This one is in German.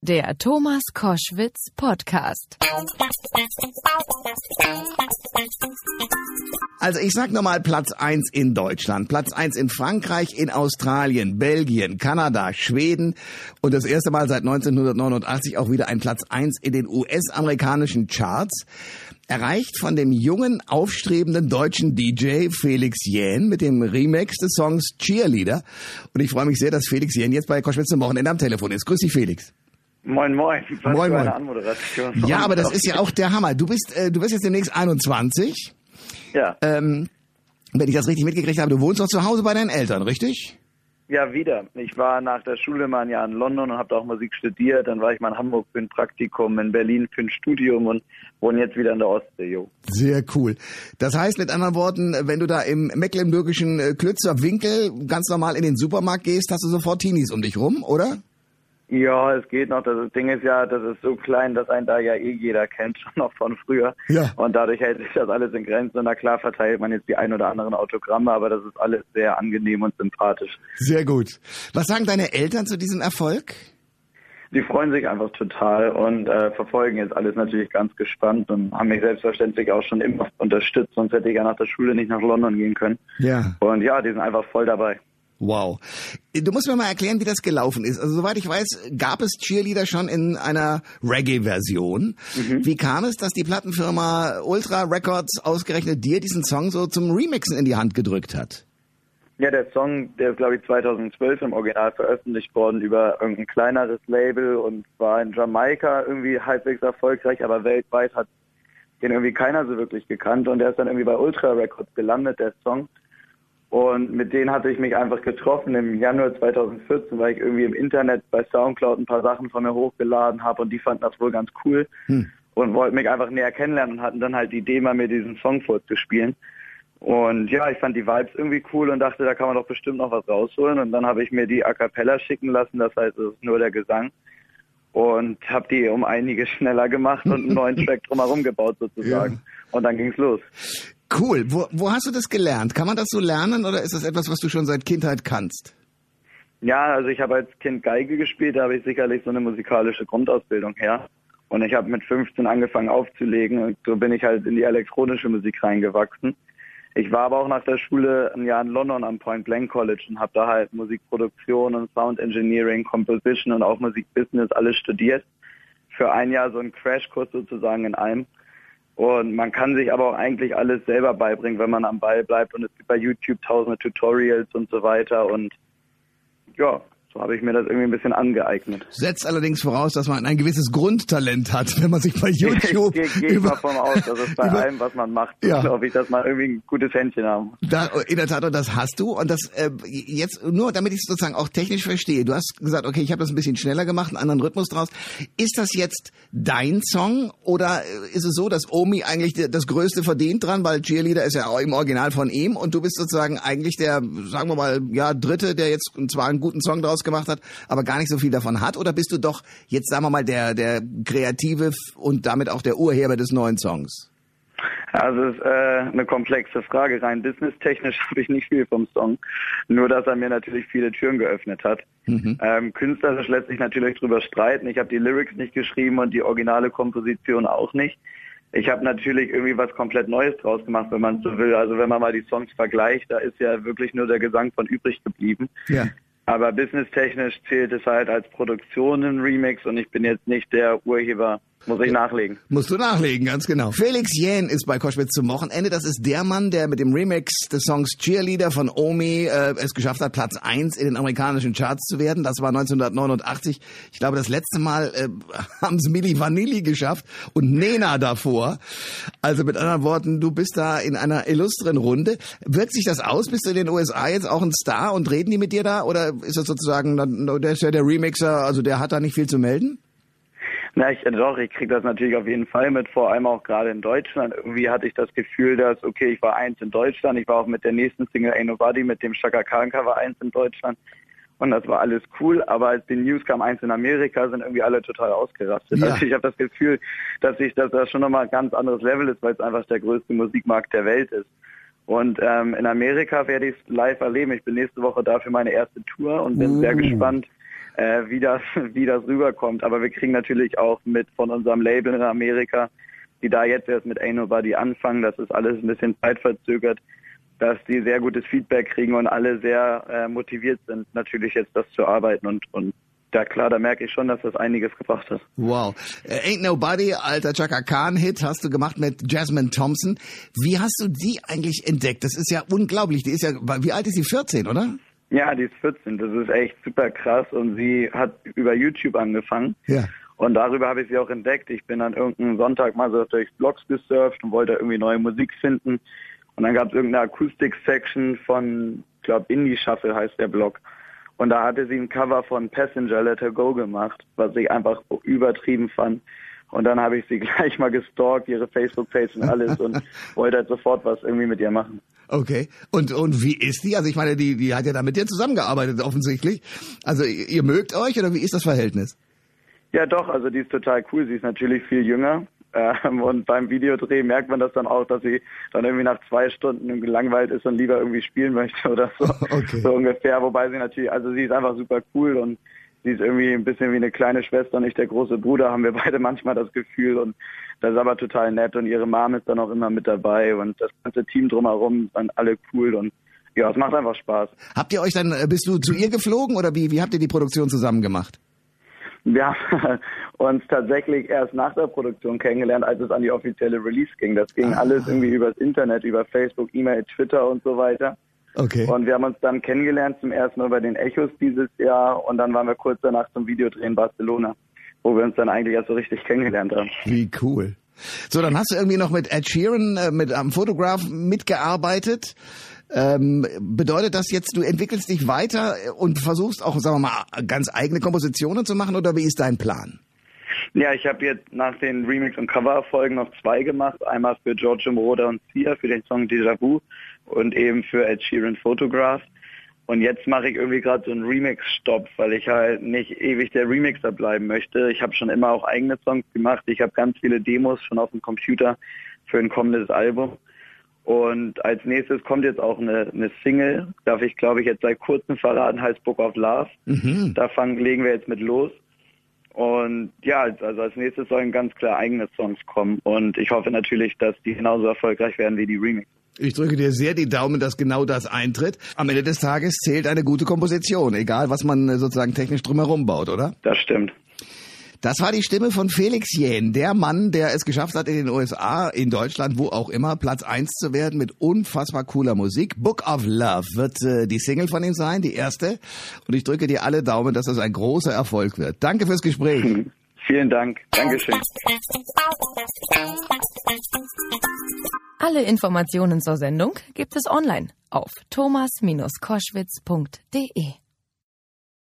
Der Thomas Koschwitz Podcast. Also ich sag nochmal Platz eins in Deutschland, Platz eins in Frankreich, in Australien, Belgien, Kanada, Schweden und das erste Mal seit 1989 auch wieder ein Platz eins in den US-amerikanischen Charts. Erreicht von dem jungen, aufstrebenden deutschen DJ Felix Jähn mit dem Remix des Songs Cheerleader. Und ich freue mich sehr, dass Felix Jähn jetzt bei Koschwitz zum Wochenende am Telefon ist. Grüß dich, Felix. Moin, moin. Was Moin, moin. Anmoderation. Ja, aber das ist ja auch der Hammer. Du bist, äh, du bist jetzt demnächst 21. Ja, Ähm, wenn ich das richtig mitgekriegt habe, du wohnst noch zu Hause bei deinen Eltern, richtig? ja, wieder. Ich war nach der Schule mal ein Jahr in London und habe da auch Musik studiert. Dann war ich mal in Hamburg für ein Praktikum, in Berlin für ein Studium und wohne jetzt wieder in der Ostsee, jo. Sehr cool. Das heißt mit anderen Worten, wenn du da im mecklenburgischen äh, Klützer Winkel ganz normal in den Supermarkt gehst, hast du sofort Teenies um dich rum, oder? Ja, es geht noch. Das Ding ist ja, das ist so klein, dass einen da ja eh jeder kennt, schon noch von früher. Ja. Und dadurch hält sich das alles in Grenzen. Und na klar verteilt man jetzt die ein oder anderen Autogramme, aber das ist alles sehr angenehm und sympathisch. Sehr gut. Was sagen deine Eltern zu diesem Erfolg? Die freuen sich einfach total und äh, verfolgen jetzt alles natürlich ganz gespannt und haben mich selbstverständlich auch schon immer unterstützt, sonst hätte ich ja nach der Schule nicht nach London gehen können. Ja. Und ja, die sind einfach voll dabei. Wow. Du musst mir mal erklären, wie das gelaufen ist. Also soweit ich weiß, gab es Cheerleader schon in einer Reggae-Version. Wie kam es, dass die Plattenfirma Ultra Records ausgerechnet dir diesen Song so zum Remixen in die Hand gedrückt hat? Ja, der Song, der ist glaube ich 2012 im Original veröffentlicht worden über irgendein kleineres Label und war in Jamaika irgendwie halbwegs erfolgreich, aber weltweit hat den irgendwie keiner so wirklich gekannt und der ist dann irgendwie bei Ultra Records gelandet, der Song. Und mit denen hatte ich mich einfach getroffen im Januar 2014, weil ich irgendwie im Internet bei Soundcloud ein paar Sachen von mir hochgeladen habe und die fanden das wohl ganz cool und wollten mich einfach näher kennenlernen und hatten dann halt die Idee, mal mir diesen Song vorzuspielen. Und ja, ich fand die Vibes irgendwie cool und dachte, da kann man doch bestimmt noch was rausholen. Und dann habe ich mir die A Cappella schicken lassen, das heißt, es ist nur der Gesang. Und habe die um einiges schneller gemacht und einen neuen Track drumherum gebaut sozusagen. Und dann ging's los. Cool. Wo, wo hast du das gelernt? Kann man das so lernen oder ist das etwas, was du schon seit Kindheit kannst? Ja, also ich habe als Kind Geige gespielt, da habe ich sicherlich so eine musikalische Grundausbildung her. Und ich habe mit 15 angefangen aufzulegen und so bin ich halt in die elektronische Musik reingewachsen. Ich war aber auch nach der Schule ein Jahr in London am Point Blank College und habe da halt Musikproduktion und Sound Engineering, Composition und auch Musikbusiness alles studiert. Für ein Jahr so einen Crashkurs sozusagen in einem. Und man kann sich aber auch eigentlich alles selber beibringen, wenn man am Ball bleibt. Und es gibt bei YouTube tausende Tutorials und so weiter. Und ja, so habe ich mir das irgendwie ein bisschen angeeignet. Setzt allerdings voraus, dass man ein gewisses Grundtalent hat, wenn man sich bei YouTube ich gehe geh ich mal von aus, dass es bei über- allem, was man macht, Ja. glaube ich, dass man irgendwie ein gutes Händchen haben. Da, in der Tat, und das hast du. Und das äh, jetzt nur, damit ich es sozusagen auch technisch verstehe. Du hast gesagt, okay, ich habe das ein bisschen schneller gemacht, einen anderen Rhythmus draus. Ist das jetzt dein Song oder äh, ist es so, dass Omi eigentlich das Größte verdient dran, weil Cheerleader ist ja auch im Original von ihm und du bist sozusagen eigentlich der, sagen wir mal, ja Dritte, der jetzt zwar einen guten Song draus gemacht hat, aber gar nicht so viel davon hat? Oder bist du doch jetzt, sagen wir mal, der der Kreative und damit auch der Urheber des neuen Songs? Also es ist äh, eine komplexe Frage. Rein businesstechnisch habe ich nicht viel vom Song. Nur, dass er mir natürlich viele Türen geöffnet hat. Ähm, künstlerisch lässt sich natürlich drüber streiten. Ich habe die Lyrics nicht geschrieben und die originale Komposition auch nicht. Ich habe natürlich irgendwie was komplett Neues draus gemacht, wenn man so will. Also wenn man mal die Songs vergleicht, da ist ja wirklich nur der Gesang von übrig geblieben. Ja. Aber businesstechnisch zählt es halt als Produktion ein Remix und ich bin jetzt nicht der Urheber. Muss ich nachlegen. Musst du nachlegen, ganz genau. Felix Jähn ist bei Koschwitz zum Wochenende. Das ist der Mann, der mit dem Remix des Songs Cheerleader von Omi äh, es geschafft hat, Platz eins in den amerikanischen Charts zu werden. Das war 1989. Ich glaube, das letzte Mal äh, haben es Milli Vanilli geschafft und Nena davor. Also mit anderen Worten, du bist da in einer illustren Runde. Wirkt sich das aus? Bist du in den USA jetzt auch ein Star und reden die mit dir da? Oder ist das sozusagen, der ist ja der Remixer, also der hat da nicht viel zu melden? Na, ich, doch, ich kriege das natürlich auf jeden Fall mit, vor allem auch gerade in Deutschland. Irgendwie hatte ich das Gefühl, dass, okay, ich war eins in Deutschland, ich war auch mit der nächsten Single Ain't Nobody, mit dem Shaka Khan Cover eins in Deutschland. Und das war alles cool, aber als die News kam, eins in Amerika, sind irgendwie alle total ausgerastet. Ja. Also ich habe das Gefühl, dass ich, dass das schon nochmal ein ganz anderes Level ist, weil es einfach der größte Musikmarkt der Welt ist. Und ähm, in Amerika werde ich es live erleben. Ich bin nächste Woche da für meine erste Tour und bin Uh. sehr gespannt, äh, wie das wie das rüberkommt. Aber wir kriegen natürlich auch mit von unserem Label in Amerika, die da jetzt erst mit Ain't Nobody anfangen. Das ist alles ein bisschen zeitverzögert dass die sehr gutes Feedback kriegen und alle sehr äh, motiviert sind, natürlich jetzt das zu arbeiten und, und da klar, da merke ich schon, dass das einiges gebracht hat. Wow. Äh, Ain't Nobody, alter Chaka Khan-Hit, hast du gemacht mit Jasmine Thompson. Wie hast du die eigentlich entdeckt? Das ist ja unglaublich. Die ist ja, wie alt ist sie? 14, oder? Ja, die ist 14. Das ist echt super krass und sie hat über YouTube angefangen. Ja. Und darüber habe ich sie auch entdeckt. Ich bin dann irgendeinen Sonntag mal so durch Blogs gesurft und wollte irgendwie neue Musik finden. Und dann gab es irgendeine Akustik-Section von, ich glaube, Indie Shuffle heißt der Blog. Und da hatte sie ein Cover von Passenger Let Her Go gemacht, was ich einfach übertrieben fand. Und dann habe ich sie gleich mal gestalkt, ihre Facebook-Page und alles und wollte halt sofort was irgendwie mit ihr machen. Okay. Und, und wie ist die? Also ich meine, die, die hat ja da mit dir zusammengearbeitet offensichtlich. Also ihr mögt euch oder wie ist das Verhältnis? Ja doch, also die ist total cool. Sie ist natürlich viel jünger ähm, und beim Videodreh merkt man das dann auch, dass sie dann irgendwie nach zwei Stunden gelangweilt ist und lieber irgendwie spielen möchte oder so. Okay. So ungefähr. Wobei sie natürlich, also sie ist einfach super cool und sie ist irgendwie ein bisschen wie eine kleine Schwester, nicht der große Bruder, haben wir beide manchmal das Gefühl und das ist aber total nett und ihre Mom ist dann auch immer mit dabei und das ganze Team drumherum sind alle cool und ja, es macht einfach Spaß. Habt ihr euch dann, äh, bist du zu ihr geflogen oder wie, wie habt ihr die Produktion zusammen gemacht? Wir haben uns tatsächlich erst nach der Produktion kennengelernt, als es an die offizielle Release ging. Das ging ah. alles irgendwie übers Internet, über Facebook, E-Mail, Twitter und so weiter. Okay. Und wir haben uns dann kennengelernt zum ersten Mal bei den Echos dieses Jahr und dann waren wir kurz danach zum Videodreh in Barcelona, wo wir uns dann eigentlich erst so richtig kennengelernt haben. Wie cool. So, dann hast du irgendwie noch mit Ed Sheeran, äh, mit am Fotograf mitgearbeitet. Ähm, bedeutet das jetzt, du entwickelst dich weiter und versuchst auch, sagen wir mal, ganz eigene Kompositionen zu machen oder wie ist dein Plan? Ja, ich habe jetzt nach den Remix- und Cover-Erfolgen noch zwei gemacht. Einmal für Giorgio Moroder und Sia für den Song Déjà Vu und eben für Ed Sheeran Photograph. Und jetzt mache ich irgendwie gerade so einen Remix-Stopp, weil ich halt nicht ewig der Remixer bleiben möchte. Ich habe schon immer auch eigene Songs gemacht. Ich habe ganz viele Demos schon auf dem Computer für ein kommendes Album. Und als nächstes kommt jetzt auch eine, eine Single, darf ich glaube ich jetzt seit kurzem verraten, heißt Book of Love. Mhm. Da fangen, legen wir jetzt mit los. Und ja, also als nächstes sollen ganz klar eigene Songs kommen. Und ich hoffe natürlich, dass die genauso erfolgreich werden wie die Remix. Ich drücke dir sehr die Daumen, dass genau das eintritt. Am Ende des Tages zählt eine gute Komposition, egal was man sozusagen technisch drumherum baut, oder? Das stimmt. Das war die Stimme von Felix Jähn, der Mann, der es geschafft hat, in den USA, in Deutschland, wo auch immer, Platz eins zu werden mit unfassbar cooler Musik. Book of Love wird äh, die Single von ihm sein, die erste. Und ich drücke dir alle Daumen, dass das ein großer Erfolg wird. Danke fürs Gespräch. Vielen Dank. Dankeschön. Alle Informationen zur Sendung gibt es online auf thomas-koschwitz.de.